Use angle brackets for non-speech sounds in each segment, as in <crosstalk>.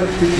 El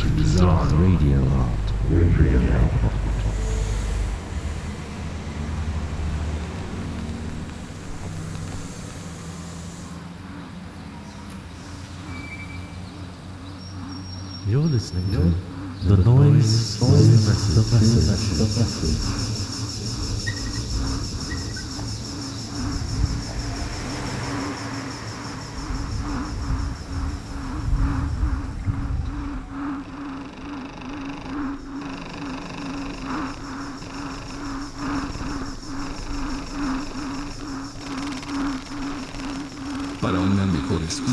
to design Radio. Radio. You're listening to The Noise, the noise, the. The message. The message.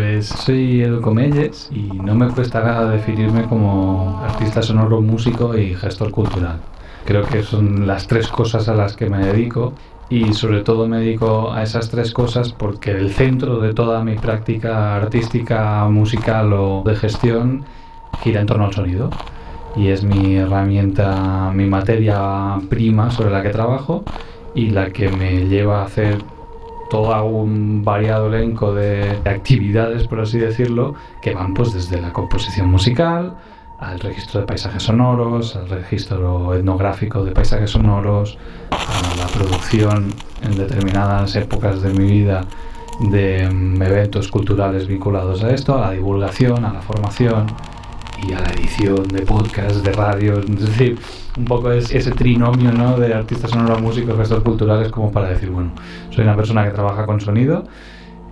Pues soy Edu Comelles y no me cuesta nada definirme como artista sonoro, músico y gestor cultural. Creo que son las tres cosas a las que me dedico y sobre todo me dedico a esas tres cosas porque el centro de toda mi práctica artística, musical o de gestión gira en torno al sonido y es mi herramienta, mi materia prima sobre la que trabajo y la que me lleva a hacer todo un variado elenco de actividades, por así decirlo, que van pues desde la composición musical, al registro de paisajes sonoros, al registro etnográfico de paisajes sonoros, a la producción en determinadas épocas de mi vida de mm, eventos culturales vinculados a esto, a la divulgación, a la formación y a la edición de podcasts, de radio, es decir, un poco es ese trinomio ¿no? de artista sonoro, músico, gestor culturales, como para decir, bueno, soy una persona que trabaja con sonido,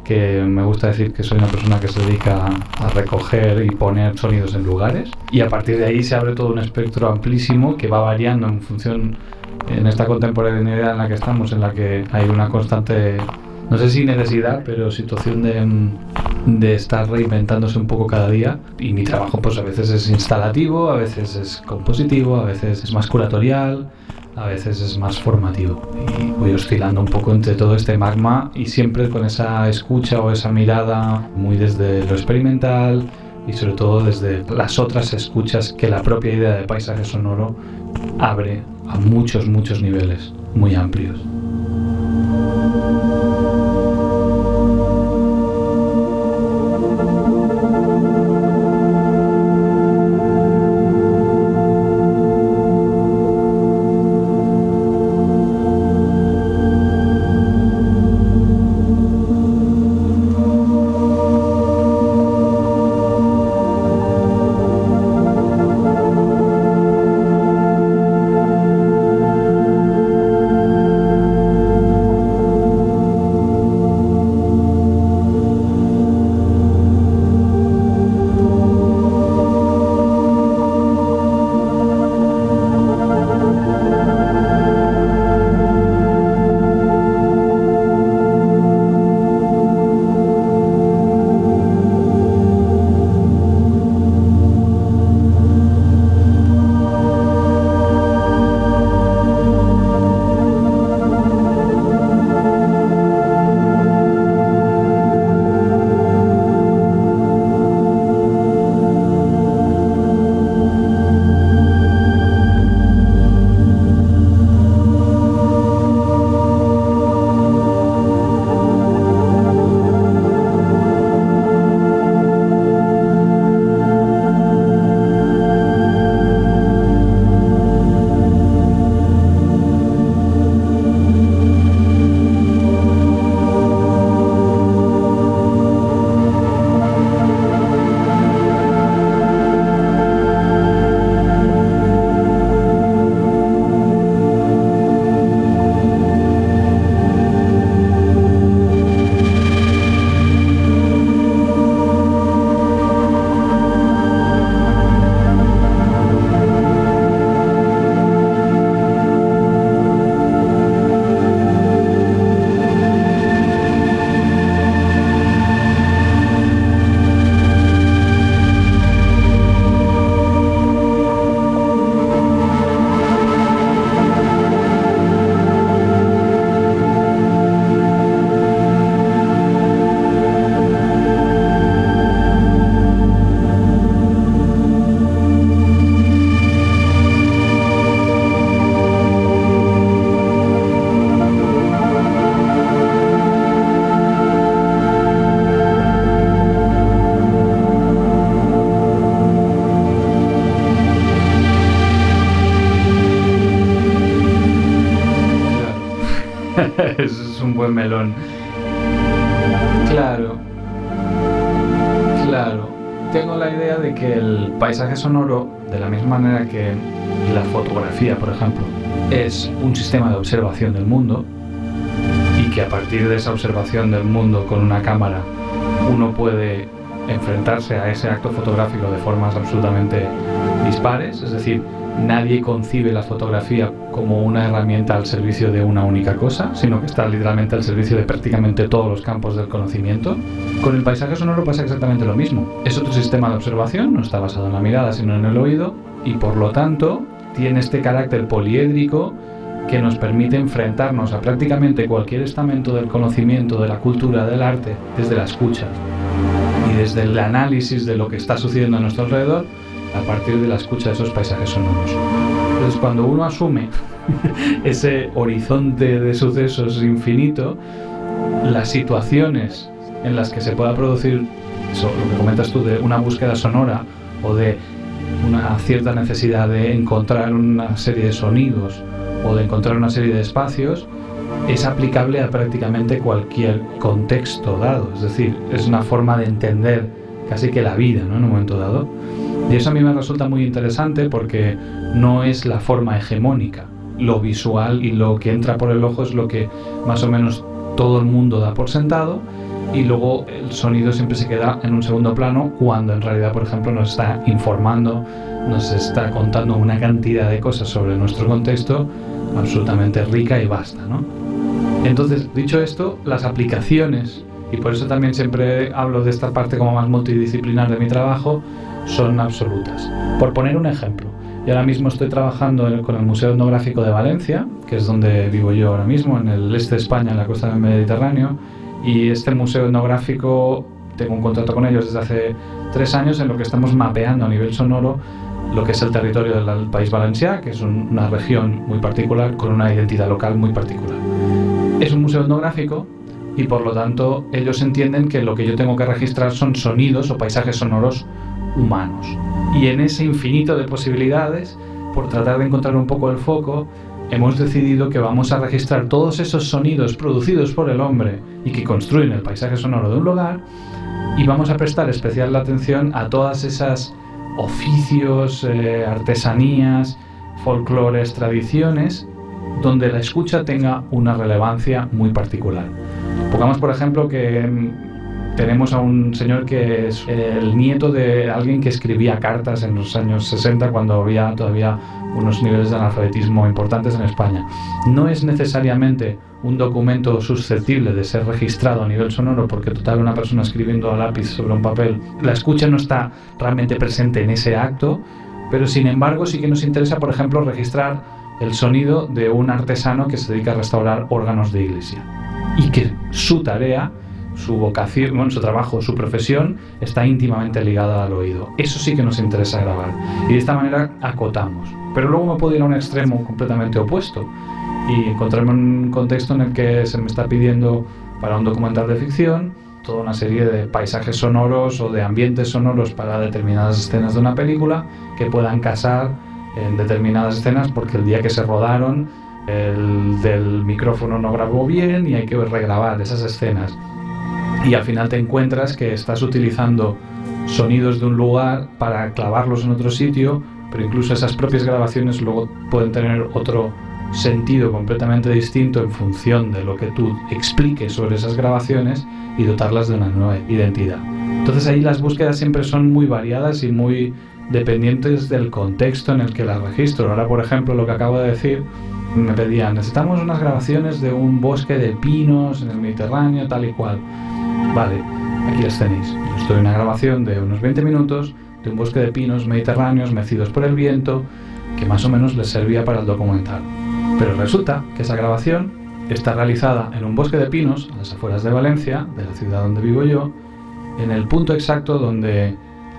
que me gusta decir que soy una persona que se dedica a recoger y poner sonidos en lugares, y a partir de ahí se abre todo un espectro amplísimo que va variando en función, en esta contemporaneidad en la que estamos, en la que hay una constante, no sé si necesidad, pero situación de... mm, de estar reinventándose un poco cada día y mi trabajo pues a veces es instalativo, a veces es compositivo, a veces es más curatorial, a veces es más formativo y voy oscilando un poco entre todo este magma y siempre con esa escucha o esa mirada muy desde lo experimental y sobre todo desde las otras escuchas que la propia idea de paisaje sonoro abre a muchos, muchos niveles muy amplios. Sonoro, de la misma manera que la fotografía, por ejemplo, es un sistema de observación del mundo y que a partir de esa observación del mundo con una cámara uno puede enfrentarse a ese acto fotográfico de formas absolutamente dispares, es decir, nadie concibe la fotografía como una herramienta al servicio de una única cosa, sino que está literalmente al servicio de prácticamente todos los campos del conocimiento. Con el paisaje sonoro pasa exactamente lo mismo. Es otro sistema de observación, no está basado en la mirada, sino en el oído, y por lo tanto tiene este carácter poliédrico que nos permite enfrentarnos a prácticamente cualquier estamento del conocimiento, de la cultura, del arte, desde la escucha y desde el análisis de lo que está sucediendo a nuestro alrededor a partir de la escucha de esos paisajes sonoros. Entonces, cuando uno asume <laughs> ese horizonte de sucesos infinito, las situaciones en las que se pueda producir eso, lo que comentas tú de una búsqueda sonora o de una cierta necesidad de encontrar una serie de sonidos o de encontrar una serie de espacios, es aplicable a prácticamente cualquier contexto dado. Es decir, es una forma de entender casi que la vida ¿no? en un momento dado. Y eso a mí me resulta muy interesante porque no es la forma hegemónica. Lo visual y lo que entra por el ojo es lo que más o menos todo el mundo da por sentado y luego el sonido siempre se queda en un segundo plano cuando en realidad, por ejemplo, nos está informando, nos está contando una cantidad de cosas sobre nuestro contexto absolutamente rica y vasta. ¿no? Entonces, dicho esto, las aplicaciones y por eso también siempre hablo de esta parte como más multidisciplinar de mi trabajo, son absolutas. Por poner un ejemplo, yo ahora mismo estoy trabajando con el Museo Etnográfico de Valencia, que es donde vivo yo ahora mismo, en el este de España, en la costa del Mediterráneo, y este museo etnográfico, tengo un contrato con ellos desde hace tres años en lo que estamos mapeando a nivel sonoro lo que es el territorio del País Valencià, que es un- una región muy particular con una identidad local muy particular. Es un museo etnográfico y por lo tanto ellos entienden que lo que yo tengo que registrar son sonidos o paisajes sonoros humanos. Y en ese infinito de posibilidades, por tratar de encontrar un poco el foco, hemos decidido que vamos a registrar todos esos sonidos producidos por el hombre y que construyen el paisaje sonoro de un lugar y vamos a prestar especial atención a todas esas oficios, eh, artesanías, folclores, tradiciones, donde la escucha tenga una relevancia muy particular. Pongamos, por ejemplo, que mm, tenemos a un señor que es el nieto de alguien que escribía cartas en los años 60 cuando había todavía unos niveles de analfabetismo importantes en España. No es necesariamente un documento susceptible de ser registrado a nivel sonoro porque total una persona escribiendo a lápiz sobre un papel, la escucha no está realmente presente en ese acto, pero sin embargo sí que nos interesa, por ejemplo, registrar el sonido de un artesano que se dedica a restaurar órganos de iglesia y que su tarea, su vocación, bueno, su trabajo, su profesión está íntimamente ligada al oído. Eso sí que nos interesa grabar y de esta manera acotamos. Pero luego me puedo ir a un extremo completamente opuesto y encontrarme en un contexto en el que se me está pidiendo para un documental de ficción toda una serie de paisajes sonoros o de ambientes sonoros para determinadas escenas de una película que puedan casar en determinadas escenas porque el día que se rodaron el micrófono no grabó bien y hay que regrabar esas escenas. Y al final te encuentras que estás utilizando sonidos de un lugar para clavarlos en otro sitio, pero incluso esas propias grabaciones luego pueden tener otro sentido completamente distinto en función de lo que tú expliques sobre esas grabaciones y dotarlas de una nueva identidad. Entonces ahí las búsquedas siempre son muy variadas y muy dependientes del contexto en el que las registro. Ahora, por ejemplo, lo que acabo de decir, me pedían, necesitamos unas grabaciones de un bosque de pinos en el Mediterráneo, tal y cual. Vale, aquí las tenéis. Estoy en una grabación de unos 20 minutos de un bosque de pinos mediterráneos mecidos por el viento, que más o menos les servía para el documental. Pero resulta que esa grabación está realizada en un bosque de pinos, a las afueras de Valencia, de la ciudad donde vivo yo, en el punto exacto donde,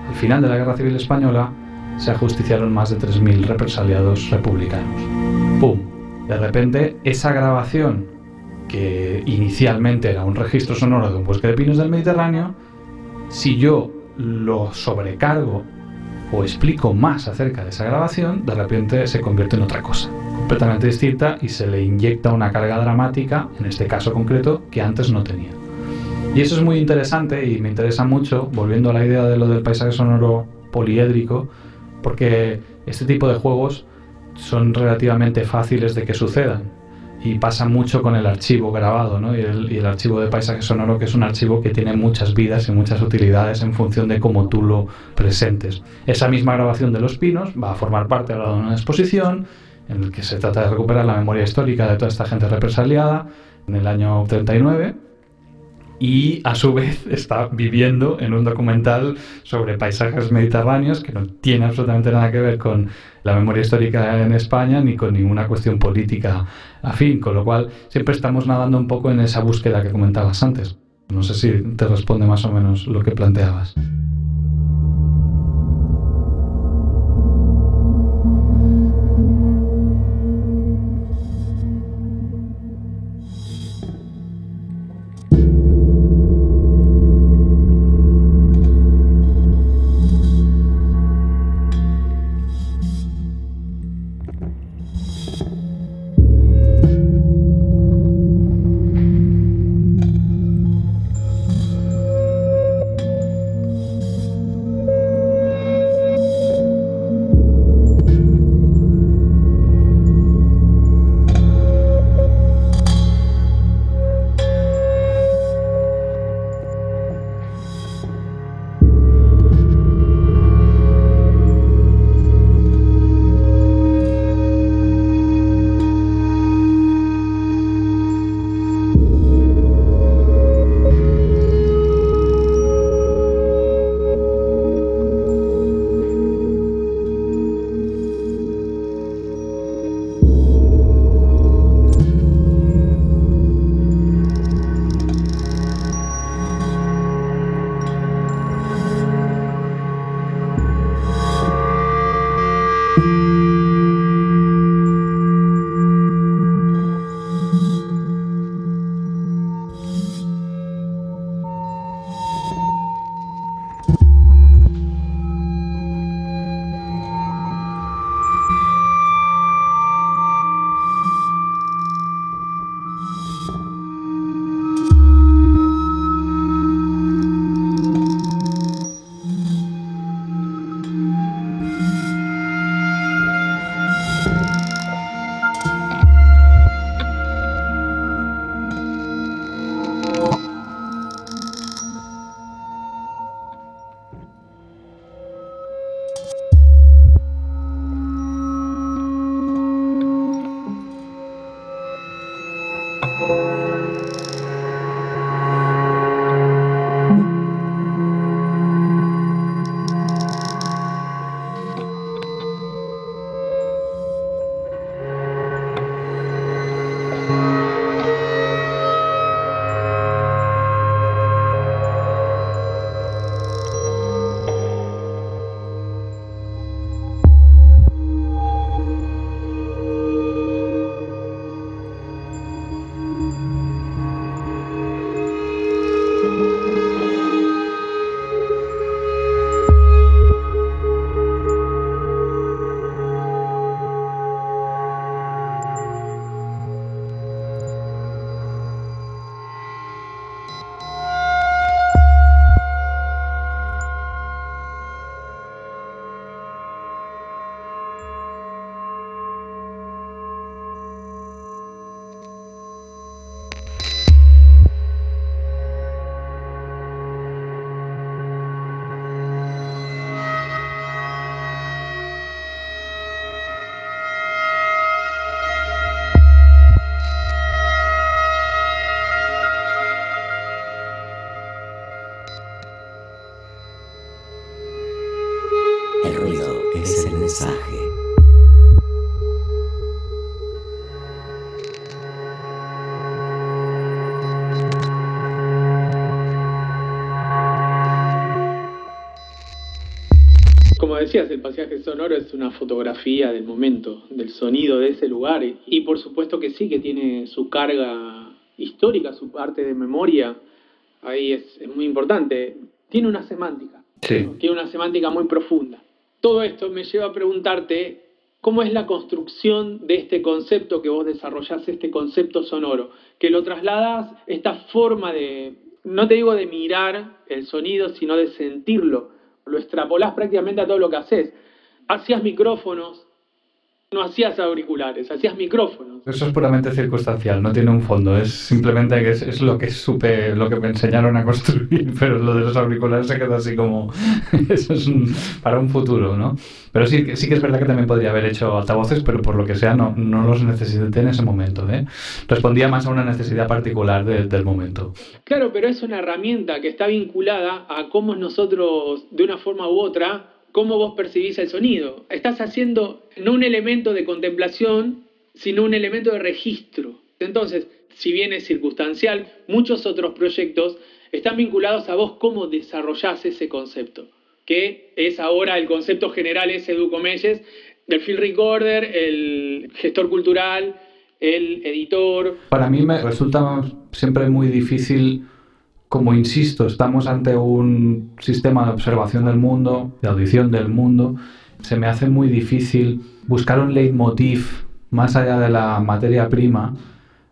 al final de la Guerra Civil Española, se ajusticiaron más de 3.000 represaliados republicanos. ¡Pum! De repente, esa grabación, que inicialmente era un registro sonoro de un bosque de pinos del Mediterráneo, si yo lo sobrecargo o explico más acerca de esa grabación, de repente se convierte en otra cosa, completamente distinta y se le inyecta una carga dramática, en este caso concreto, que antes no tenía. Y eso es muy interesante y me interesa mucho, volviendo a la idea de lo del paisaje sonoro poliédrico, porque este tipo de juegos son relativamente fáciles de que sucedan. Y pasa mucho con el archivo grabado, ¿no? Y el, archivo de paisaje sonoro, que es un archivo que tiene muchas vidas y muchas utilidades en función de cómo tú lo presentes. Esa misma grabación de los pinos va a formar parte ahora de una exposición en el que se trata de recuperar la memoria histórica de toda esta gente represaliada en el año 39 y a su vez está viviendo en un documental sobre paisajes mediterráneos que no tiene absolutamente nada que ver con la memoria histórica en España ni con ninguna cuestión política afín, con lo cual siempre estamos nadando un poco en esa búsqueda que comentabas antes. No sé si te responde más o menos lo que planteabas. Decías, el paisaje sonoro es una fotografía del momento, del sonido de ese lugar. Y, por supuesto que sí, que tiene su carga histórica, su parte de memoria. Ahí es, es muy importante. Tiene una semántica. Sí. Tiene una semántica muy profunda. Todo esto me lleva a preguntarte cómo es la construcción de este concepto que vos desarrollás, este concepto sonoro, que lo trasladas, esta forma de, no te digo de mirar el sonido, sino de sentirlo. Lo extrapolás prácticamente a todo lo que haces. Hacías micrófonos, no hacías auriculares, hacías micrófonos. Eso es puramente circunstancial, no tiene un fondo, es simplemente que es, es lo que supe, lo que me enseñaron a construir, <laughs> pero lo de los auriculares se quedó así como, <laughs> eso es un- para un futuro, ¿no? Pero sí, que- sí que es verdad que también podría haber hecho altavoces, pero por lo que sea no, no los necesité en ese momento, ¿eh? Respondía más a una necesidad particular de- del momento. Claro, pero es una herramienta que está vinculada a cómo nosotros, de una forma u otra, cómo vos percibís el sonido. Estás haciendo no un elemento de contemplación, sino un elemento de registro. Entonces, si bien es circunstancial, muchos otros proyectos están vinculados a vos cómo desarrollás ese concepto, que es ahora el concepto general es Educomelles, del field recorder, el gestor cultural, el editor, Para mí me resulta siempre muy difícil, como insisto, estamos ante un sistema de observación del mundo, de audición del mundo, se me hace muy difícil buscar un leitmotiv más allá de la materia prima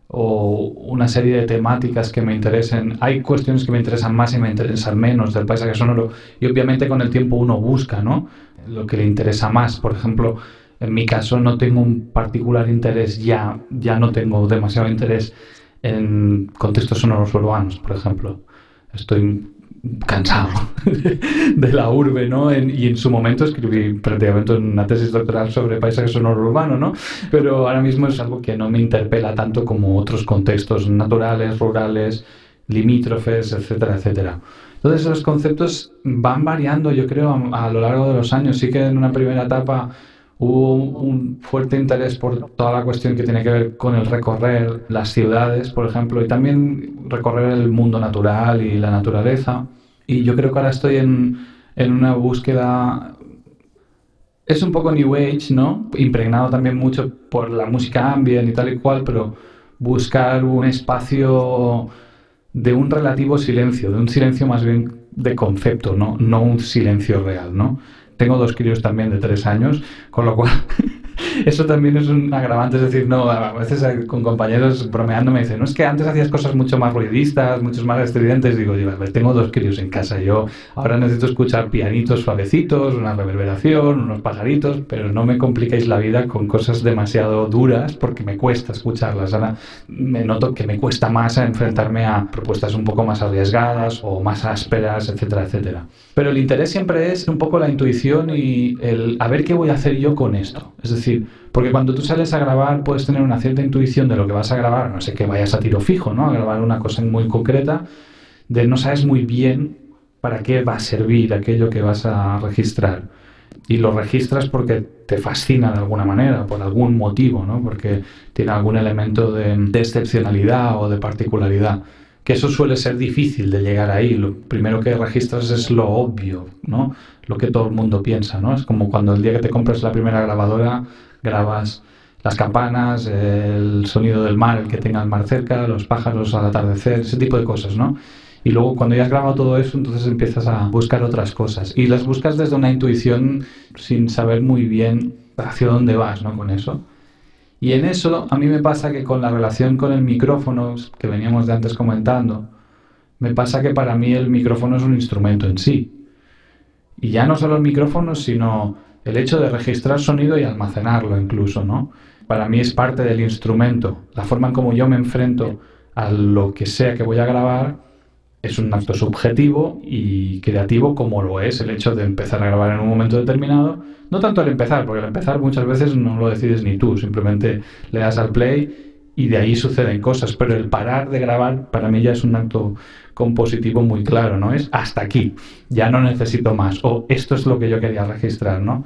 o una serie de temáticas que me interesen. Hay cuestiones que me interesan más y me interesan menos del paisaje sonoro y obviamente con el tiempo uno busca, ¿no? Lo que le interesa más. Por ejemplo, en mi caso no tengo un particular interés ya, ya no tengo demasiado interés en contextos sonoros urbanos, por ejemplo. Estoy cansado <laughs> de la urbe, ¿no? En- y en su momento escribí prácticamente una tesis doctoral sobre paisaje sonoro urbano, ¿no? Pero ahora mismo es algo que no me interpela tanto como otros contextos naturales, rurales, limítrofes, etcétera, etcétera. Entonces los conceptos van variando, yo creo, a, a lo largo de los años. Sí que en una primera etapa hubo un fuerte interés por toda la cuestión que tiene que ver con el recorrer las ciudades, por ejemplo, y también recorrer el mundo natural y la naturaleza. Y yo creo que ahora estoy en, en una búsqueda... Es un poco New Age, ¿no? Impregnado también mucho por la música ambient y tal y cual, pero buscar un espacio de un relativo silencio, de un silencio más bien de concepto, no, no un silencio real, ¿no? Tengo dos críos también de tres años, con lo cual <laughs> eso también es un agravante, es decir, no, a veces con compañeros bromeando me dicen, no es que antes hacías cosas mucho más ruidistas, muchos más estridentes, digo, yo, a ver, tengo dos críos en casa, yo ahora necesito escuchar pianitos suavecitos, una reverberación, unos pajaritos, pero no me compliquéis la vida con cosas demasiado duras porque me cuesta escucharlas. Ahora me noto que me cuesta más enfrentarme a propuestas un poco más arriesgadas o más ásperas, etcétera, etcétera. Pero el interés siempre es un poco la intuición y el a ver qué voy a hacer yo con esto. Es decir, porque cuando tú sales a grabar puedes tener una cierta intuición de lo que vas a grabar, no sé que vayas a tiro fijo, ¿no? A grabar una cosa muy concreta, de no sabes muy bien para qué va a servir aquello que vas a registrar. Y lo registras porque te fascina de alguna manera, por algún motivo, ¿no? Porque tiene algún elemento de, de excepcionalidad o de particularidad. Que eso suele ser difícil de llegar ahí. Lo primero que registras es lo obvio, ¿no? Lo que todo el mundo piensa, ¿no? Es como cuando el día que te compras la primera grabadora, grabas las campanas, el sonido del mar, el que tenga el mar cerca, los pájaros al atardecer, ese tipo de cosas, ¿no? Y luego cuando ya has grabado todo eso, entonces empiezas a buscar otras cosas. Y las buscas desde una intuición sin saber muy bien hacia dónde vas, ¿no? Con eso. Y en eso a mí me pasa que con la relación con el micrófono, que veníamos de antes comentando, me pasa que para mí el micrófono es un instrumento en sí. Y ya no solo el micrófono, sino el hecho de registrar sonido y almacenarlo incluso, ¿no? Para mí es parte del instrumento. La forma en cómo yo me enfrento a lo que sea que voy a grabar es un acto subjetivo y creativo como lo es el hecho de empezar a grabar en un momento determinado. No tanto el empezar, porque el empezar muchas veces no lo decides ni tú, simplemente le das al play y de ahí suceden cosas, pero el parar de grabar para mí ya es un acto compositivo muy claro, ¿no? Es hasta aquí, ya no necesito más, o esto es lo que yo quería registrar, ¿no?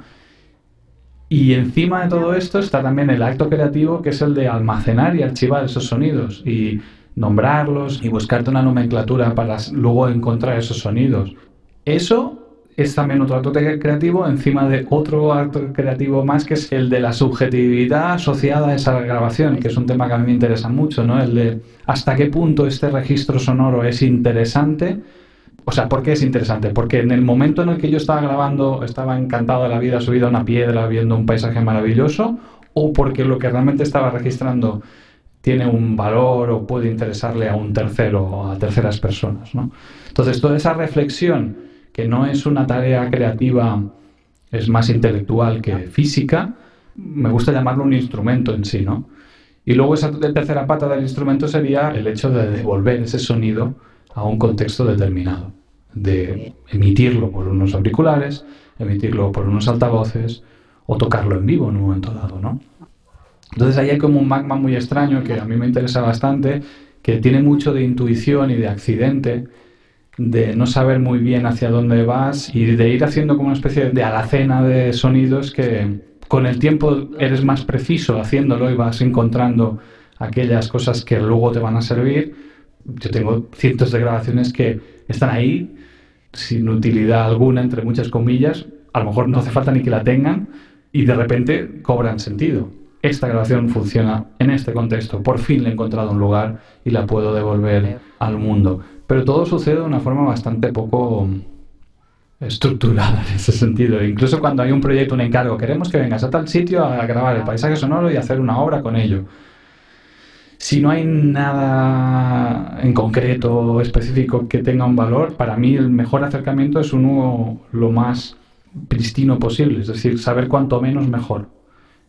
Y encima de todo esto está también el acto creativo que es el de almacenar y archivar esos sonidos y nombrarlos y buscarte una nomenclatura para luego encontrar esos sonidos. Eso es también otro acto creativo encima de otro acto creativo más que es el de la subjetividad asociada a esa grabación, que es un tema que a mí me interesa mucho, ¿no? El de hasta qué punto este registro sonoro es interesante. O sea, ¿por qué es interesante? Porque en el momento en el que yo estaba grabando, estaba encantado de la vida, subido a una piedra, viendo un paisaje maravilloso, o porque lo que realmente estaba registrando tiene un valor o puede interesarle a un tercero o a terceras personas, ¿no? Entonces, toda esa reflexión, que no es una tarea creativa, es más intelectual que física, me gusta llamarlo un instrumento en sí, ¿no? Y luego esa tercera pata del instrumento sería el hecho de devolver ese sonido a un contexto determinado, de emitirlo por unos auriculares, emitirlo por unos altavoces o tocarlo en vivo en un momento dado, ¿no? Entonces ahí hay como un magma muy extraño que a mí me interesa bastante, que tiene mucho de intuición y de accidente, de no saber muy bien hacia dónde vas y de ir haciendo como una especie de alacena de sonidos que con el tiempo eres más preciso haciéndolo y vas encontrando aquellas cosas que luego te van a servir. Yo tengo cientos de grabaciones que están ahí sin utilidad alguna, entre muchas comillas, a lo mejor no hace falta ni que la tengan y de repente cobran sentido. Esta grabación funciona en este contexto, por fin le he encontrado un lugar y la puedo devolver al mundo. Pero todo sucede de una forma bastante poco estructurada en ese sentido. Incluso cuando hay un proyecto, un encargo, queremos que vengas a tal sitio a grabar el paisaje sonoro y hacer una obra con ello. Si no hay nada en concreto, específico, que tenga un valor, para mí el mejor acercamiento es uno lo más pristino posible, es decir, saber cuanto menos mejor.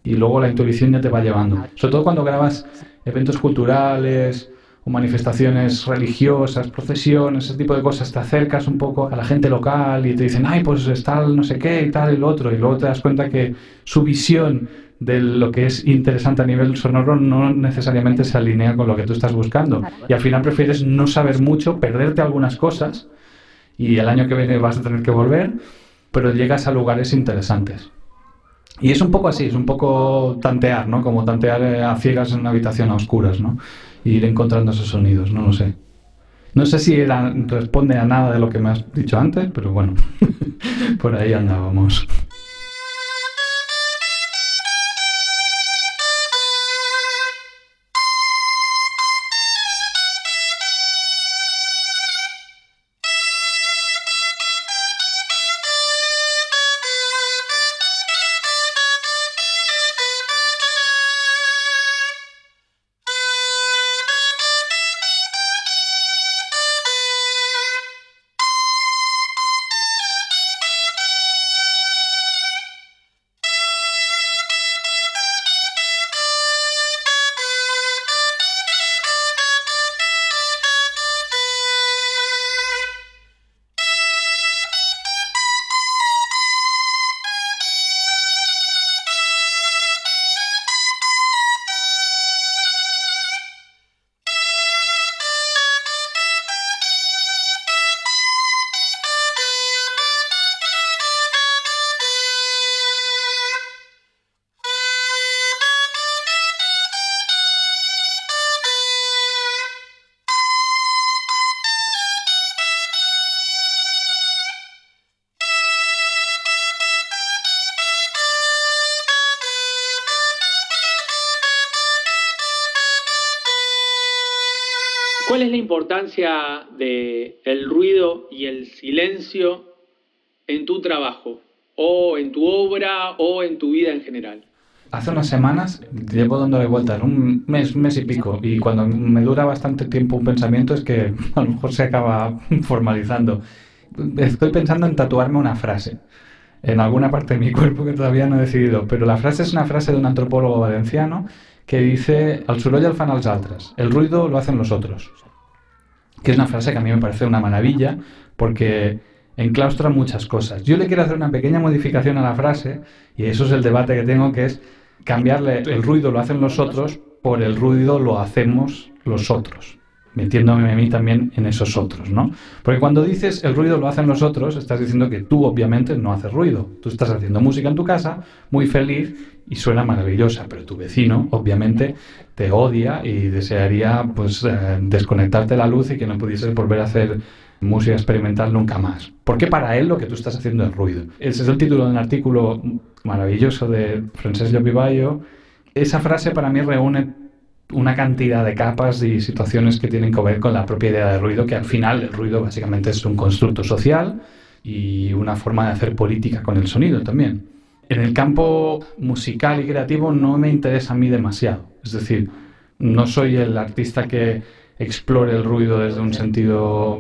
Y luego la intuición ya te va llevando. Sobre todo cuando grabas eventos culturales, o manifestaciones religiosas, procesiones, ese tipo de cosas, te acercas un poco a la gente local y te dicen, ay, pues está no sé qué y tal y lo otro, y luego te das cuenta que su visión de lo que es interesante a nivel sonoro no necesariamente se alinea con lo que tú estás buscando. Y al final prefieres no saber mucho, perderte algunas cosas, y el año que viene vas a tener que volver, pero llegas a lugares interesantes. Y es un poco así, es un poco tantear, ¿no? Como tantear eh, a ciegas en una habitación a oscuras, ¿no? Ir encontrando esos sonidos, no lo sé. No sé si responde a nada de lo que me has dicho antes, pero bueno, <laughs> por ahí andábamos. Es la importancia del el ruido y el silencio en tu trabajo, o en tu obra, o en tu vida en general? Hace unas semanas llevo dándole vueltas, un mes, mes y pico, y cuando me dura bastante tiempo un pensamiento es que <laughs> a lo mejor se acaba <laughs> formalizando. Estoy pensando en tatuarme una frase en alguna parte de mi cuerpo que todavía no he decidido, pero la frase es una frase de un antropólogo valenciano que dice al soroll el fan als altres, el ruido lo hacen los otros. Que es una frase que a mí me parece una maravilla porque enclaustra muchas cosas. Yo le quiero hacer una pequeña modificación a la frase y eso es el debate que tengo que es cambiarle el ruido lo hacen los otros por el ruido lo hacemos los otros metiéndome a mí también en esos otros, ¿no? Porque cuando dices el ruido lo hacen los otros, estás diciendo que tú obviamente no haces ruido. Tú estás haciendo música en tu casa, muy feliz y suena maravillosa, pero tu vecino obviamente te odia y desearía pues eh, desconectarte la luz y que no pudieses volver a hacer música experimental nunca más. Porque para él lo que tú estás haciendo es ruido. Ese es el título de un artículo maravilloso de Francesc Llopiballo. Esa frase para mí reúne una cantidad de capas y situaciones que tienen que ver con la propia idea de ruido, que al final el ruido básicamente es un constructo social y una forma de hacer política con el sonido también. En el campo musical y creativo no me interesa a mí demasiado. Es decir, no soy el artista que explore el ruido desde un sentido...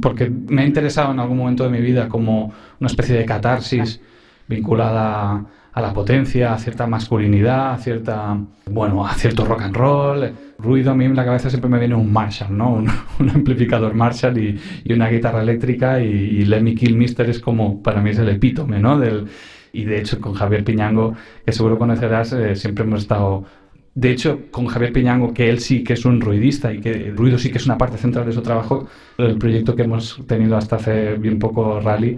porque me ha interesado en algún momento de mi vida como una especie de catarsis vinculada a la potencia, a cierta masculinidad, a cierta, bueno, a cierto rock and roll. Ruido a mí en la cabeza siempre me viene un Marshall, ¿no? Un, <laughs> amplificador Marshall y, una guitarra eléctrica y, y Lemmy Kilmister es como, para mí es el epítome, ¿no? Y de hecho con Javier Piñango, que seguro conocerás, eh, siempre hemos estado de hecho, con Javier Piñango, que él sí que es un ruidista y que el ruido sí que es una parte central de su trabajo, el proyecto que hemos tenido hasta hace bien poco, Rally,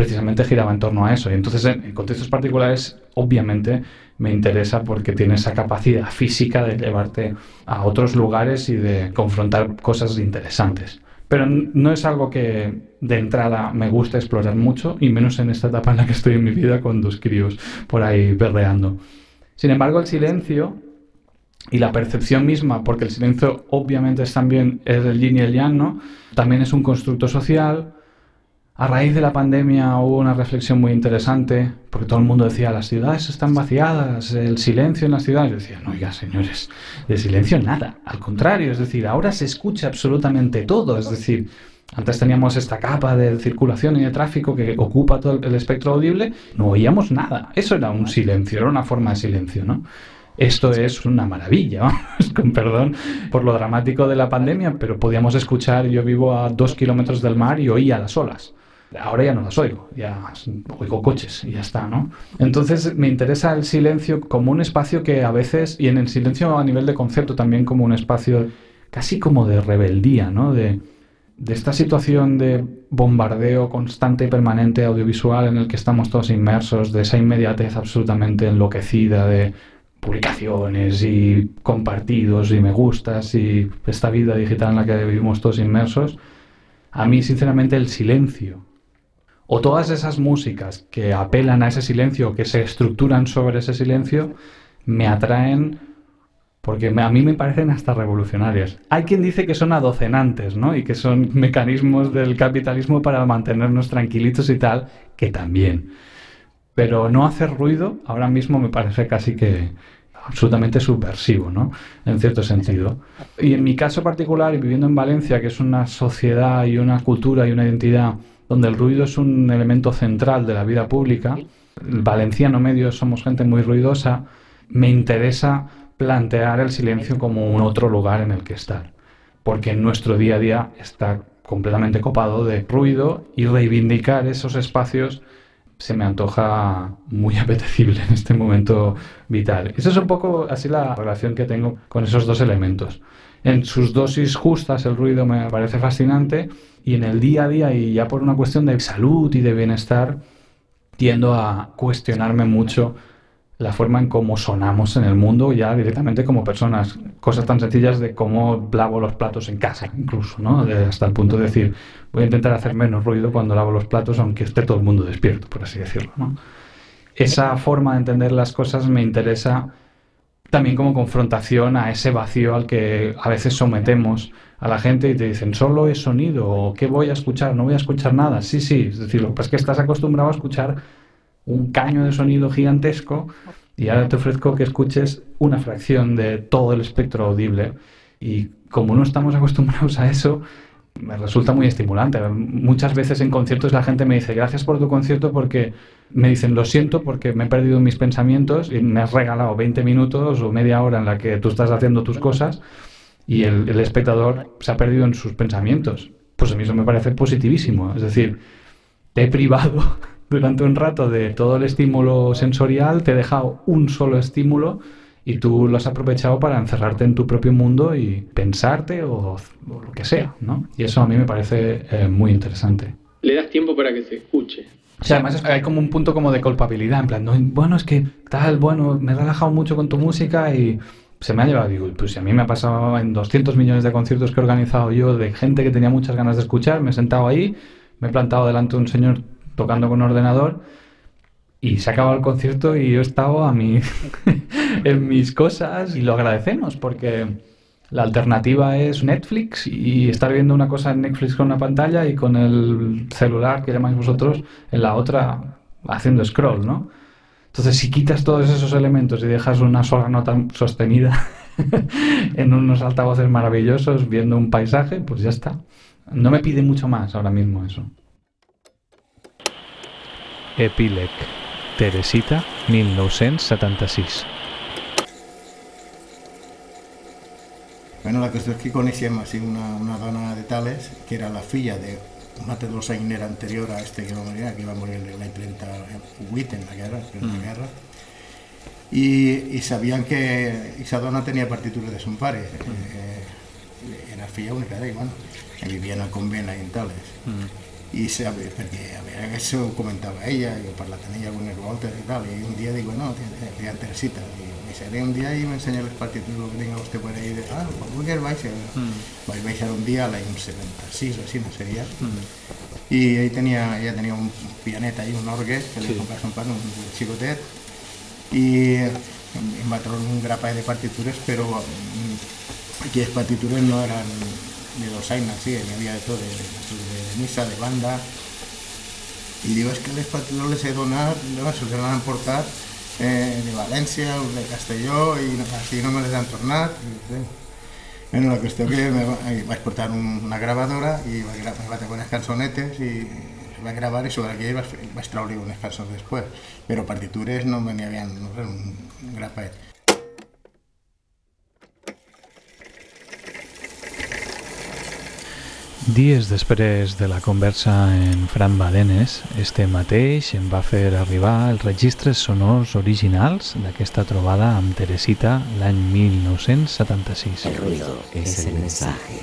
precisamente giraba en torno a eso. Y entonces, en contextos particulares, obviamente me interesa porque tiene esa capacidad física de llevarte a otros lugares y de confrontar cosas interesantes. Pero no es algo que de entrada me gusta explorar mucho, y menos en esta etapa en la que estoy en mi vida con dos críos por ahí berreando. Sin embargo, el silencio y la percepción misma, porque el silencio obviamente es también el yin y el yang, ¿no? También es un constructo social. A raíz de la pandemia hubo una reflexión muy interesante, porque todo el mundo decía, las ciudades están vaciadas, el silencio en las ciudades. Yo decía, no, oiga, señores, de silencio nada. Al contrario, es decir, ahora se escucha absolutamente todo. Es decir, antes teníamos esta capa de circulación y de tráfico que ocupa todo el espectro audible, no oíamos nada. Eso era un silencio, era una forma de silencio, ¿no? Esto es una maravilla, <laughs> con perdón por lo dramático de la pandemia, pero podíamos escuchar, yo vivo a dos kilómetros del mar y oía las olas. Ahora ya no las oigo, ya oigo coches y ya está, ¿no? Entonces me interesa el silencio como un espacio que a veces, y en el silencio a nivel de concepto también como un espacio casi como de rebeldía, ¿no? De, esta situación de bombardeo constante y permanente audiovisual en el que estamos todos inmersos, de esa inmediatez absolutamente enloquecida, de publicaciones y compartidos y me gustas y esta vida digital en la que vivimos todos inmersos, a mí sinceramente el silencio o todas esas músicas que apelan a ese silencio, que se estructuran sobre ese silencio, me atraen porque a mí me parecen hasta revolucionarias. Hay quien dice que son adocenantes, ¿no? Y que son mecanismos del capitalismo para mantenernos tranquilitos y tal, que también. Pero no hacer ruido ahora mismo me parece casi que absolutamente subversivo, ¿no? En cierto sentido. Y en mi caso particular, y viviendo en Valencia, que es una sociedad y una cultura y una identidad donde el ruido es un elemento central de la vida pública, el valenciano medio somos gente muy ruidosa, me interesa plantear el silencio como un otro lugar en el que estar. Porque en nuestro día a día está completamente copado de ruido y reivindicar esos espacios se me antoja muy <laughs> apetecible en este momento vital. Esa es un poco así la relación que tengo con esos dos elementos. En sus dosis justas el ruido me parece fascinante y en el día a día y ya por una cuestión de salud y de bienestar tiendo a cuestionarme mucho la forma en cómo sonamos en el mundo ya directamente como personas. Cosas tan sencillas de cómo lavo los platos en casa, incluso, ¿no? hasta el punto de decir, voy a intentar hacer menos ruido cuando lavo los platos, aunque esté todo el mundo despierto, por así decirlo, ¿no? Esa forma de entender las cosas me interesa también como confrontación a ese vacío al que a veces sometemos a la gente y te dicen, solo es sonido, o ¿qué voy a escuchar? No voy a escuchar nada. Sí, sí, es decir, lo que es que estás acostumbrado a escuchar un caño de sonido gigantesco y ahora te ofrezco que escuches una fracción de todo el espectro audible. Y como no estamos acostumbrados a eso, me resulta muy estimulante. Muchas veces en conciertos la gente me dice, gracias por tu concierto porque me dicen, lo siento porque me he perdido mis pensamientos y me has regalado 20 minutos o media hora en la que tú estás haciendo tus cosas y el, espectador se ha perdido en sus pensamientos. Pues a mí eso me parece positivísimo. Es decir, te he privado <laughs> durante un rato de todo el estímulo sensorial, te he dejado un solo estímulo y tú lo has aprovechado para encerrarte en tu propio mundo y pensarte o, lo que sea, ¿no? Y eso a mí me parece eh, muy interesante. Le das tiempo para que se escuche. O sea, además hay como un punto como de culpabilidad, en plan, bueno, es que tal, bueno, me he relajado mucho con tu música y se me ha llevado, digo, pues a mí me ha pasado en 200 millones de conciertos que he organizado yo de gente que tenía muchas ganas de escuchar, me he sentado ahí, me he plantado delante de un señor tocando con un ordenador y se ha acabado el concierto y yo he estado a mi, <laughs> en mis cosas y lo agradecemos porque la alternativa es Netflix y estar viendo una cosa en Netflix con una pantalla y con el celular que llamáis vosotros en la otra haciendo scroll, ¿no? Entonces, si quitas todos esos elementos y dejas una sola nota sostenida <laughs> en unos altavoces maravillosos viendo un paisaje, pues ya está. No me pide mucho más ahora mismo eso. Epilec, Teresita, 1976. Bueno, la qüestió és que coneixem així una, una dona de Tales, que era la filla de un altre dolçainer anterior a este que va morir, que va morir l'any 38 en la guerra, en la guerra, i, i sabien que aquesta dona tenia partitures de son pare, eh, era filla única d'ell, bueno, que vivia en el convent ahí en Tales. I sabe, perquè a veure, això ho comentava ella, jo he parlat amb ella algunes voltes i tal, i un dia dic, bueno, tia Teresita, i me seré un dia i m'ensenya les partitures que tinga vostè per ahí, de, ah, quan vulguis baixa. Mm. Vaig baixar un dia a l'any 76 o així, no seria, mm. i ell tenia, ella tenia un pianet ahí, un orgue, que li sí. comprar son pare, un xicotet, i em, trobar un grapat de partitures, però mm, aquelles partitures no eren de dolçaina, sí, n'hi havia de de, de, de missa, de banda, i diu, és que les partitures les he donat, no, se les han emportat eh, de València o de Castelló i així no me les han tornat. I. Bueno, la qüestió que me va, eh, vaig portar un, una gravadora i vaig, gra- vaig gravar unes cançonetes i vaig gravar i sobre aquell vaig, vaig treure unes cançons després. Però partitures no me n'hi havia no un, un Dies després de la conversa en Fran Badenes, este mateix em va fer arribar els registres sonors originals d'aquesta trobada amb Teresita l'any 1976. El ruido es el mensaje.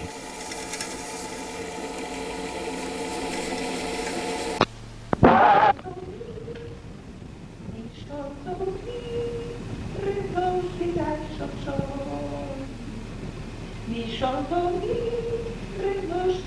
Mi re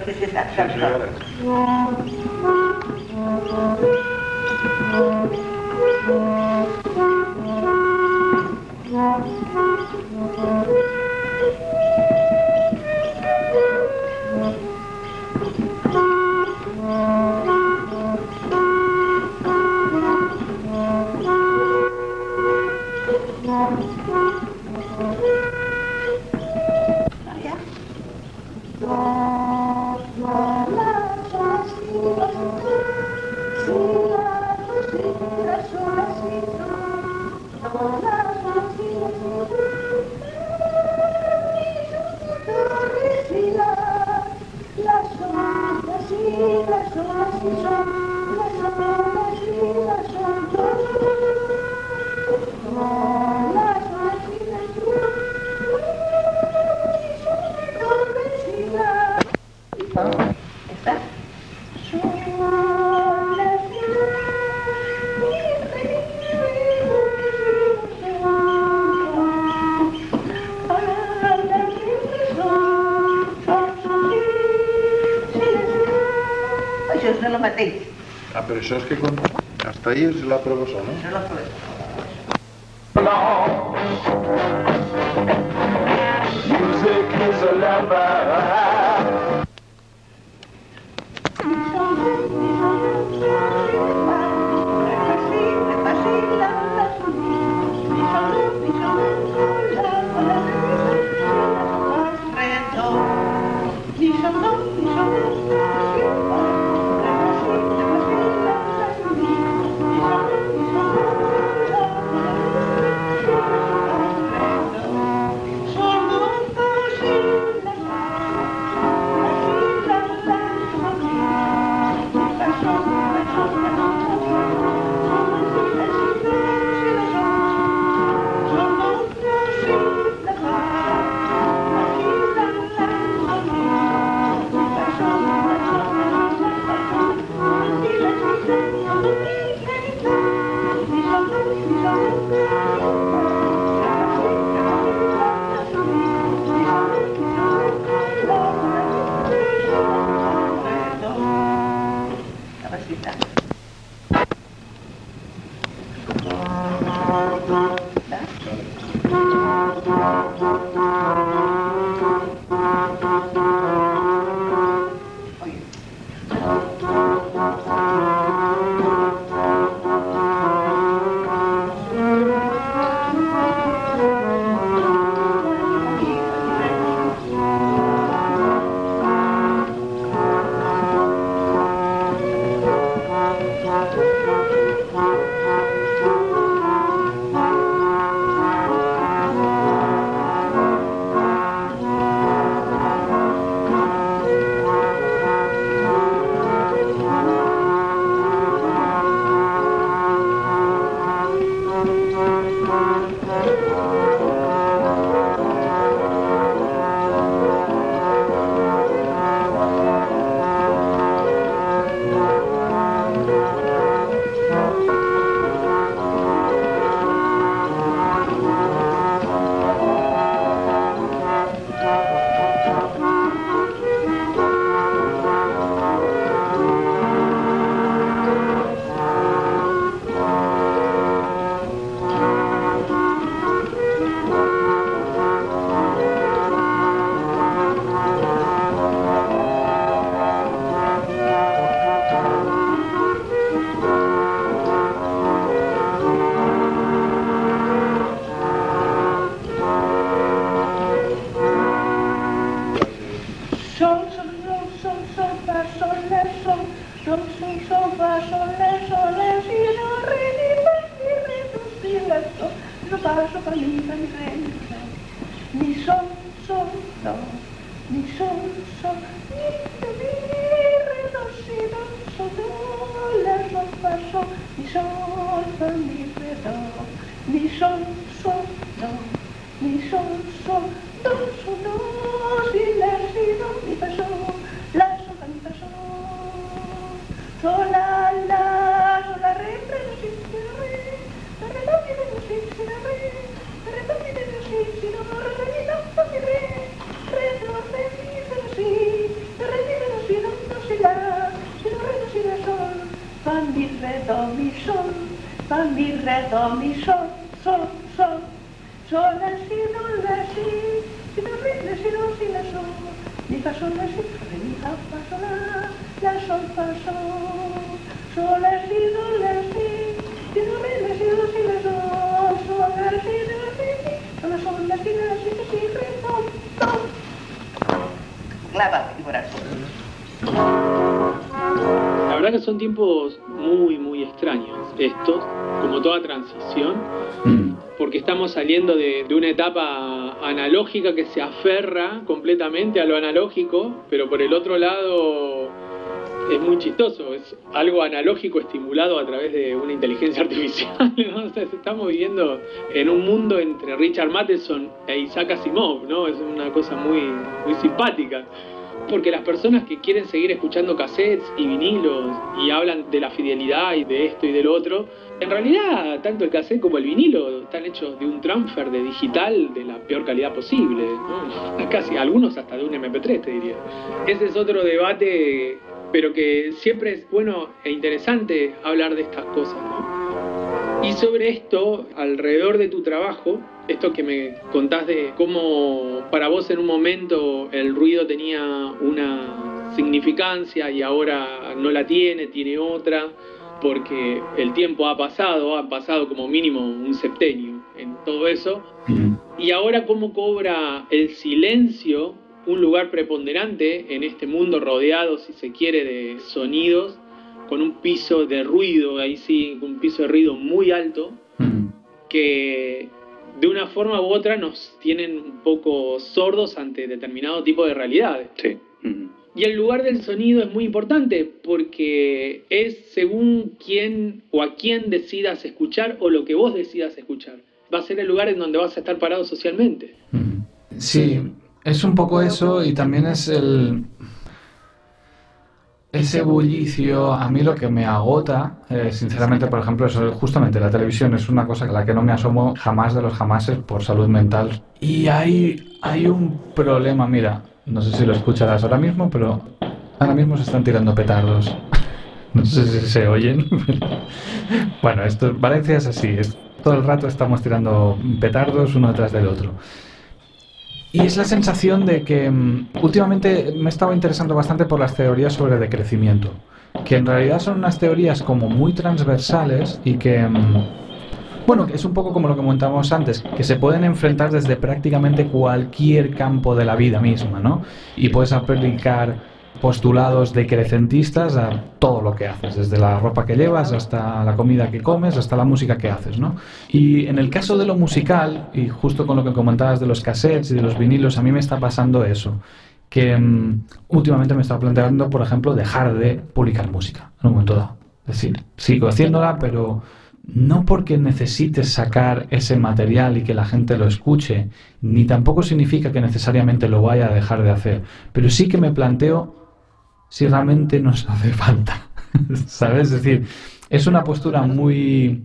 re fa, mi re ahir la pruebo Music is a lover. Mi, fa, sol, la, si, re, mi, fa, fa, sol, la, la, sol, fa, sol, sol, la, si, do, la, si, si, do, re, la, si, do, si, la, sol, sol, la, si, do, re, mi, sol, la, sol, la, si, la, si, do, si, re, do, do. Clava, y corazón. La verdad que son tiempos muy, muy extraños estos, como toda transición, Mm. porque estamos saliendo de, de una etapa analógica que se aferra completamente a lo analógico, pero por el otro lado es muy chistoso, es algo analógico estimulado a través de una inteligencia artificial. <laughs> estamos viviendo en un mundo entre Richard Matheson e Isaac Asimov, ¿no? Es una cosa muy, muy simpática. Porque las personas que quieren seguir escuchando cassettes y vinilos y hablan de la fidelidad y de esto y del otro, en realidad tanto el cassette como el vinilo están hechos de un transfer de digital de la peor calidad posible, ¿no? <laughs> casi algunos hasta de un MP3 te diría. Ese es otro debate, pero que siempre es bueno e interesante hablar de estas cosas. ¿no? Y sobre esto, alrededor de tu trabajo, esto que me contás de cómo para vos en un momento el ruido tenía una significancia y ahora no la tiene, tiene otra, porque el tiempo ha pasado, ha pasado como mínimo un septenio en todo eso, y ahora cómo cobra el silencio un lugar preponderante en este mundo rodeado, si se quiere, de sonidos, con un piso de ruido, ahí sí, un piso de ruido muy alto, que de una forma u otra nos tienen un poco sordos ante determinado tipo de realidades. Sí. Y el lugar del sonido es muy importante porque es según quién o a quién decidas escuchar o lo que vos decidas escuchar. Va a ser el lugar en donde vas a estar parado socialmente. Mm. Sí, es un poco eso y también es el... Ese bullicio, a mí lo que me agota, eh, sinceramente, por ejemplo, eso, justamente la televisión es una cosa a la que no me asomo jamás de los jamases por salud mental. Y hay, hay un problema, mira, no sé si lo escucharás ahora mismo, pero ahora mismo se están tirando petardos. No sé si se oyen. <laughs> bueno, esto, Valencia es así, es, todo el rato estamos tirando petardos uno detrás del otro. Y es la sensación de que mm, últimamente me he estado interesando bastante por las teorías sobre decrecimiento, que en realidad son unas teorías como muy transversales y que, mm, bueno, es un poco como lo que comentábamos antes, que se pueden enfrentar desde prácticamente cualquier campo de la vida misma, ¿no? Y puedes aplicar postulados decrecentistas a todo lo que haces, desde la ropa que llevas hasta la comida que comes, hasta la música que haces, ¿no? Y en el caso de lo musical, y justo con lo que comentabas de los cassettes y de los vinilos, a mí me está pasando eso, que mm, últimamente me está planteando, por ejemplo, dejar de publicar música en un momento dado. Es decir, sigo haciéndola, pero no porque necesites sacar ese material y que la gente lo escuche, ni tampoco significa que necesariamente lo vaya a dejar de hacer, pero sí que me planteo si realmente nos <laughs> hace falta. ¿Sabes? Es decir, es una postura muy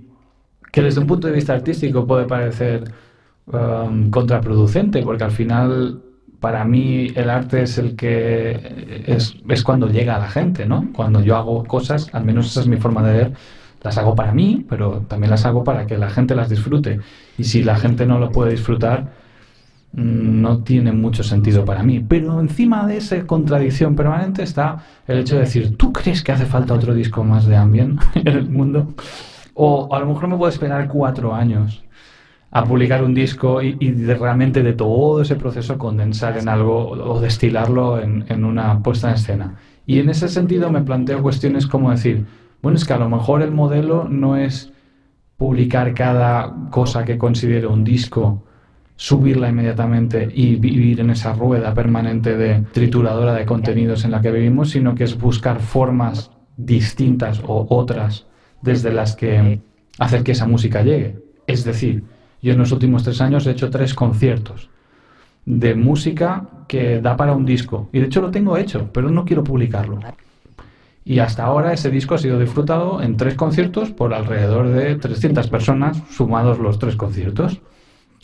que desde un punto de vista artístico puede parecer um, contraproducente, porque al final para mí el arte es el que es, es cuando llega a la gente, ¿no? Cuando yo hago cosas, al menos esa es mi forma de ver, las hago para mí, pero también las hago para que la gente las disfrute. Y si la gente no lo puede disfrutar, mm, no tiene mucho sentido para mí. Pero encima de esa contradicción permanente está el hecho de decir, ¿tú crees que hace falta otro disco más de Ambient <laughs> en el mundo? O a lo mejor me puedo esperar cuatro años a publicar un disco y, realmente de todo ese proceso condensar en algo o destilarlo en una puesta en escena. Y en ese sentido me planteo cuestiones como decir, bueno, es que a lo mejor el modelo no es publicar cada cosa que considere un disco, subirla inmediatamente y vivir en esa rueda permanente de trituradora de contenidos en la que vivimos, sino que es buscar formas distintas o otras desde las que hacer que esa música llegue. Es decir, Yo en los últimos tres años he hecho tres conciertos de música que da para un disco. Y de hecho lo tengo hecho, pero no quiero publicarlo. Y hasta ahora ese disco ha sido disfrutado en tres conciertos por alrededor de 300 personas, sumados los tres conciertos.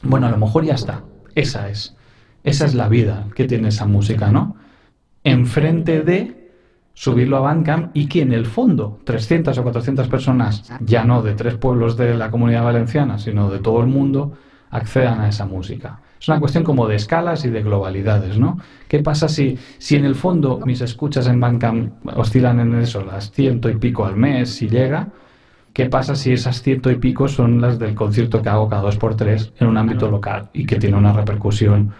Bueno, a lo mejor ya está. Esa es. Esa es la vida que tiene esa música, ¿no? Enfrente de subirlo a Bandcamp y que en el fondo 300 o 400 personas, ya no de tres pueblos de la comunidad valenciana, sino de todo el mundo, accedan a esa música. Es una cuestión como de escalas y de globalidades, ¿no? ¿Qué pasa si, si en el fondo mis escuchas en Bandcamp oscilan en eso, las ciento y pico al mes, si llega? ¿Qué pasa si esas ciento y pico son las del concierto que hago cada dos por tres en un ámbito local y que tiene una repercusión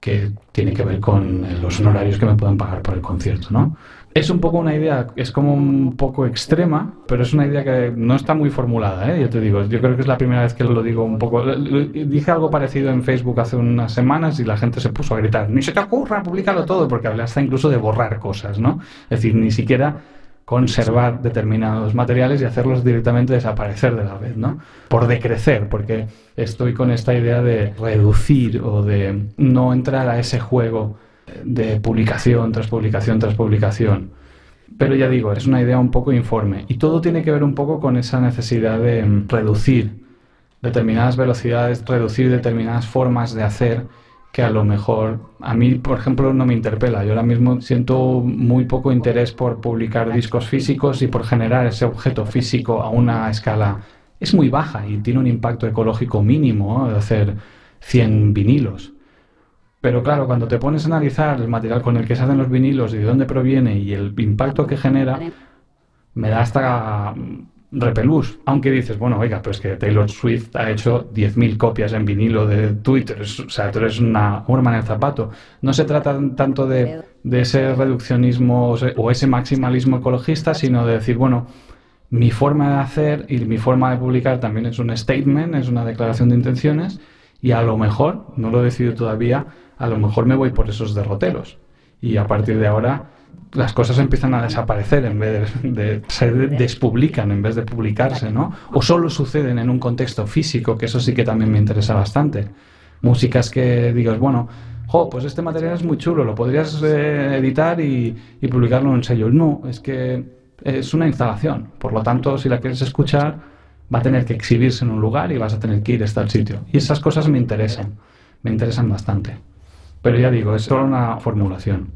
que tiene que ver con los honorarios que me puedan pagar por el concierto, ¿no? Es un poco una idea, es como un poco extrema, pero es una idea que no está muy formulada, ¿eh? yo te digo, yo creo que es la primera vez que lo digo un poco. Dije algo parecido en Facebook hace unas semanas y la gente se puso a gritar, ni se te ocurra, públicalo todo, porque hablé hasta incluso de borrar cosas, ¿no? Es decir, ni siquiera conservar determinados materiales y hacerlos directamente desaparecer de la red, ¿no? Por decrecer, porque estoy con esta idea de reducir o de no entrar a ese juego de publicación tras publicación tras publicación. Pero ya digo, es una idea un poco informe y todo tiene que ver un poco con esa necesidad de reducir determinadas velocidades, reducir determinadas formas de hacer que a lo mejor a mí, por ejemplo, no me interpela. Yo ahora mismo siento muy poco interés por publicar discos físicos y por generar ese objeto físico a una escala es muy baja y tiene un impacto ecológico mínimo de hacer 100 vinilos. Pero claro, cuando te pones a analizar el material con el que se hacen los vinilos y de dónde proviene y el impacto que genera, me da hasta repelús. Aunque dices, bueno, oiga, pues que Taylor Swift ha hecho 10.000 copias en vinilo de Twitter, o sea, tú eres una horma en el zapato. No se trata tanto de, de ese reduccionismo o ese maximalismo ecologista, sino de decir, bueno, mi forma de hacer y mi forma de publicar también es un statement, es una declaración de intenciones, y a lo mejor, no lo he decidido todavía, a lo mejor me voy por esos derroteros. Y a partir de ahora las cosas empiezan a desaparecer en vez de, se despublican en vez de publicarse, ¿no? O solo suceden en un contexto físico, que eso sí que también me interesa bastante. Músicas que digas, bueno, jo, pues este material es muy chulo, lo podrías eh, editar y, y publicarlo en un sello. No, es que es una instalación, por lo tanto, si la quieres escuchar, va a tener que exhibirse en un lugar y vas a tener que ir a este sitio. Y esas cosas me interesan, me interesan bastante. Pero ya digo, es solo una formulación.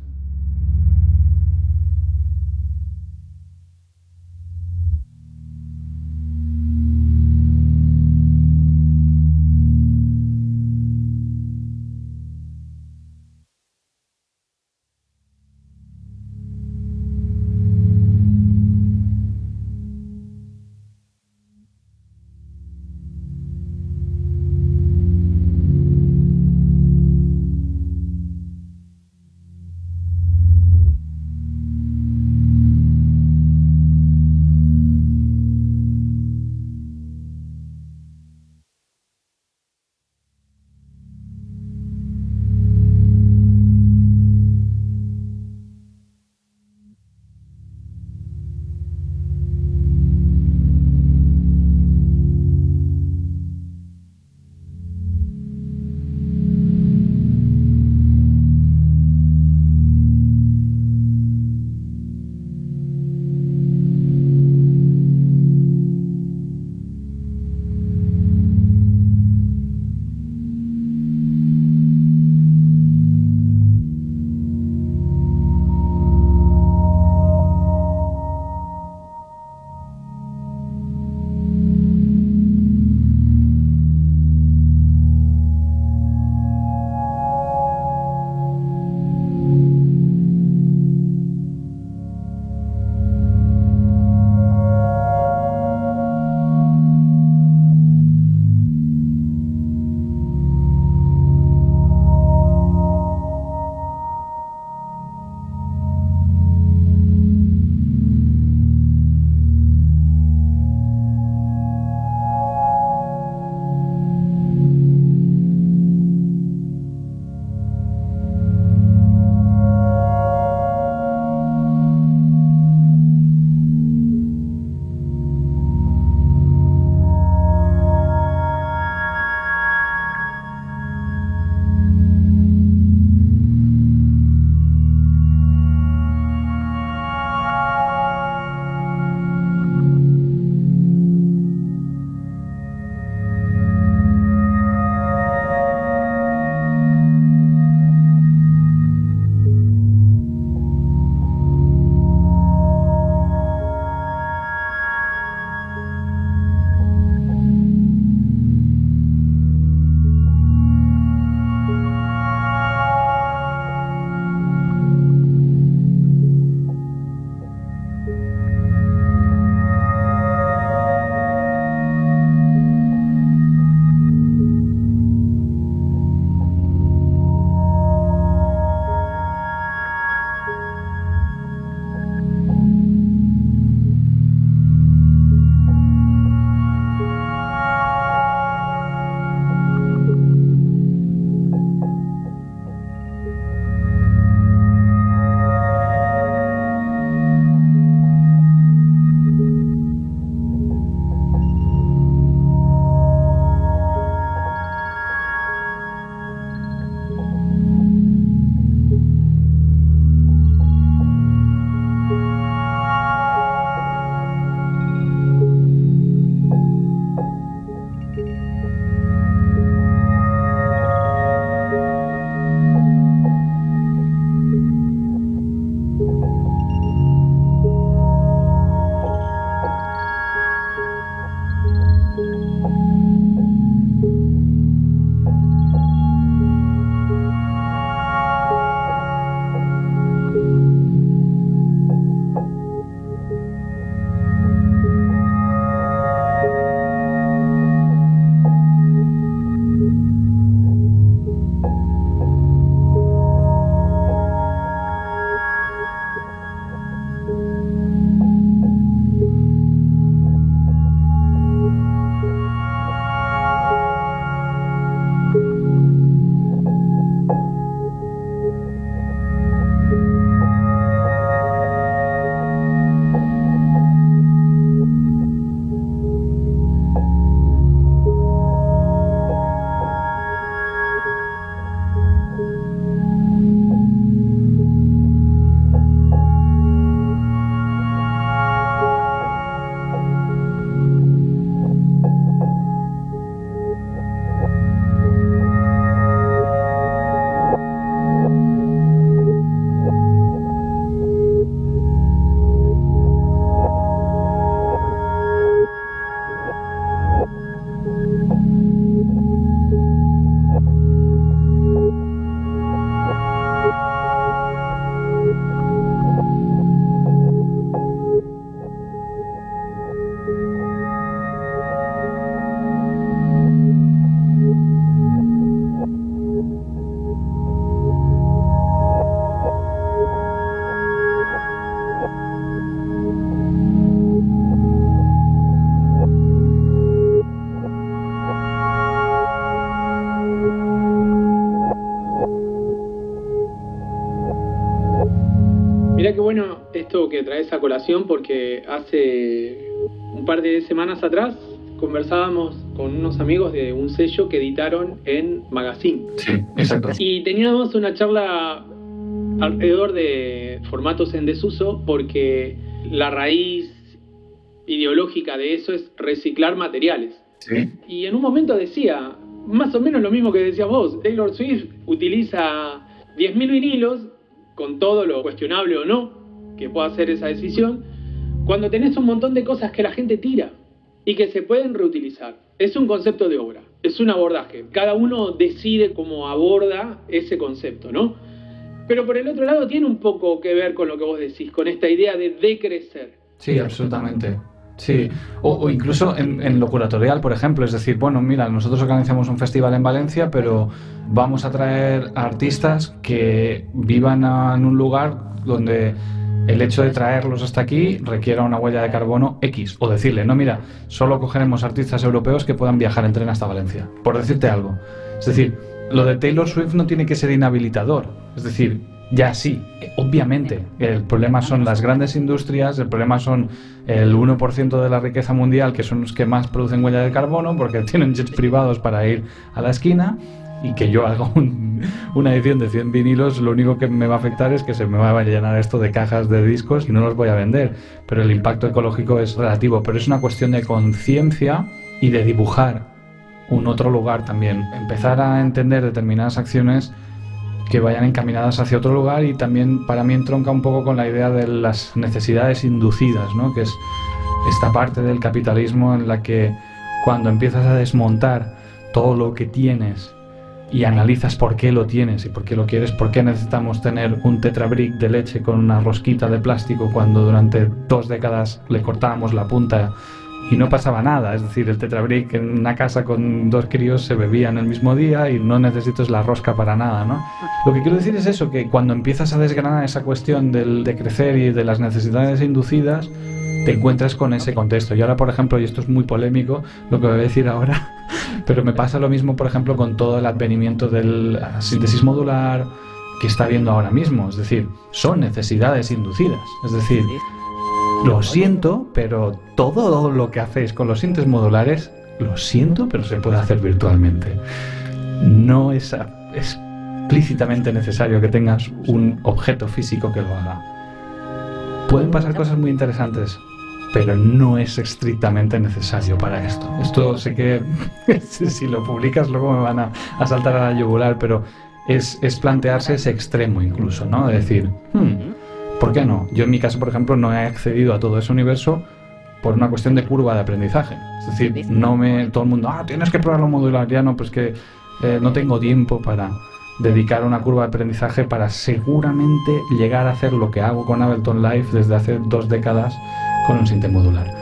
Esto que traes a colación porque hace un par de semanas atrás conversábamos con unos amigos de un sello que editaron en Magazine. Sí, exacto. Y teníamos una charla alrededor de formatos en desuso porque la raíz ideológica de eso es reciclar materiales. Sí. Y en un momento decía, más o menos lo mismo que decías vos, Taylor Swift utiliza 10.000 vinilos, con todo lo cuestionable o no que pueda hacer esa decisión, cuando tenés un montón de cosas que la gente tira y que se pueden reutilizar. Es un concepto de obra, es un abordaje. Cada uno decide cómo aborda ese concepto, ¿no? Pero por el otro lado tiene un poco que ver con lo que vos decís, con esta idea de decrecer. Sí, absolutamente. Sí, o, o incluso en, en, lo curatorial, por ejemplo, es decir, bueno, mira, nosotros organizamos un festival en Valencia, pero vamos a traer artistas que vivan en un lugar donde el hecho de traerlos hasta aquí requiera una huella de carbono X, o decirle, no, mira, solo cogeremos artistas europeos que puedan viajar en tren hasta Valencia, por decirte algo. Es decir, lo de Taylor Swift no tiene que ser inhabilitador, es decir, ya sí, obviamente. El problema son las grandes industrias, el problema son el 1% de la riqueza mundial, que son los que más producen huella de carbono, porque <laughs> tienen jets privados para ir a la esquina, y que yo haga un, una edición de 100 vinilos, lo único que me va a afectar es que se me va a llenar esto de cajas de discos y no los voy a vender. Pero el impacto ecológico es relativo, pero es una cuestión de conciencia y de dibujar un otro lugar también. Empezar a entender determinadas acciones que vayan encaminadas hacia otro lugar y también para mí entronca un poco con la idea de las necesidades inducidas, ¿no? que es esta parte del capitalismo en la que cuando empiezas a desmontar todo lo que tienes y analizas por qué lo tienes y por qué lo quieres, por qué necesitamos tener un tetrabric de leche con una rosquita de plástico cuando durante dos décadas le cortábamos la punta y no pasaba nada. Es decir, el tetrabric en una casa con dos críos se bebía en el mismo día y no necesitas la rosca para nada, ¿no? Lo que quiero decir es eso, que cuando empiezas a desgranar esa cuestión del, de crecer y de las necesidades inducidas, te encuentras con ese contexto. Y ahora, por ejemplo, y esto es muy polémico, lo que voy a decir ahora, <laughs> pero me pasa lo mismo, por ejemplo, con todo el advenimiento de la síntesis modular que está viendo ahora mismo. Es decir, son necesidades inducidas. Es decir, lo siento, pero todo lo que hacéis con los sintes modulares, lo siento, pero se puede hacer virtualmente. No es explícitamente necesario que tengas un objeto físico que lo haga. Pueden pasar cosas muy interesantes, pero no es estrictamente necesario para esto. Esto sé que <laughs> si lo publicas luego me van a, a saltar a la yugular, pero es, es, plantearse ese extremo incluso, ¿no? De decir, hmm, ¿por qué no? Yo en mi caso, por ejemplo, no he accedido a todo ese universo por una cuestión de curva de aprendizaje. Es decir, no me todo el mundo, ah, tienes que probarlo modular, ya no, pues que eh, no tengo tiempo para dedicar una curva de aprendizaje para seguramente llegar a hacer lo que hago con Ableton Live desde hace dos décadas con un sinte modular.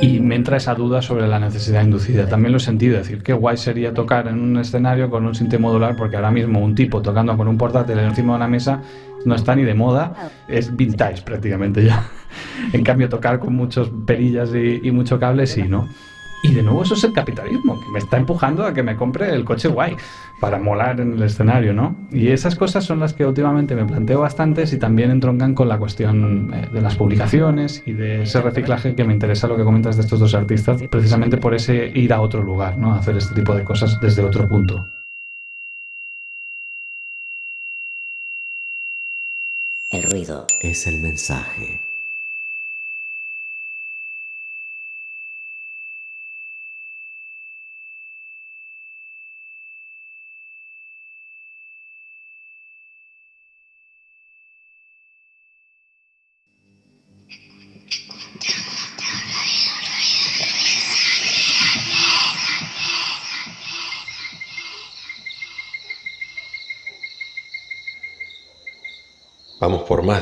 Y me entra esa duda sobre la necesidad inducida. También lo he sentido, decir, qué guay sería tocar en un escenario con un sinte modular, porque ahora mismo un tipo tocando con un portátil encima de una mesa no está ni de moda, es vintage prácticamente ya. <laughs> en cambio, tocar con muchos perillas y, y mucho cable, sí, ¿no? Y de nuevo eso es el capitalismo, que me está empujando a que me compre el coche guay para molar en el escenario, ¿no? Y esas cosas son las que últimamente me planteo bastantes y también entroncan con la cuestión eh, de las publicaciones y de ese reciclaje que me interesa lo que comentas de estos dos artistas, precisamente por ese ir a otro lugar, ¿no? Hacer este tipo de cosas desde otro punto. El ruido es el mensaje.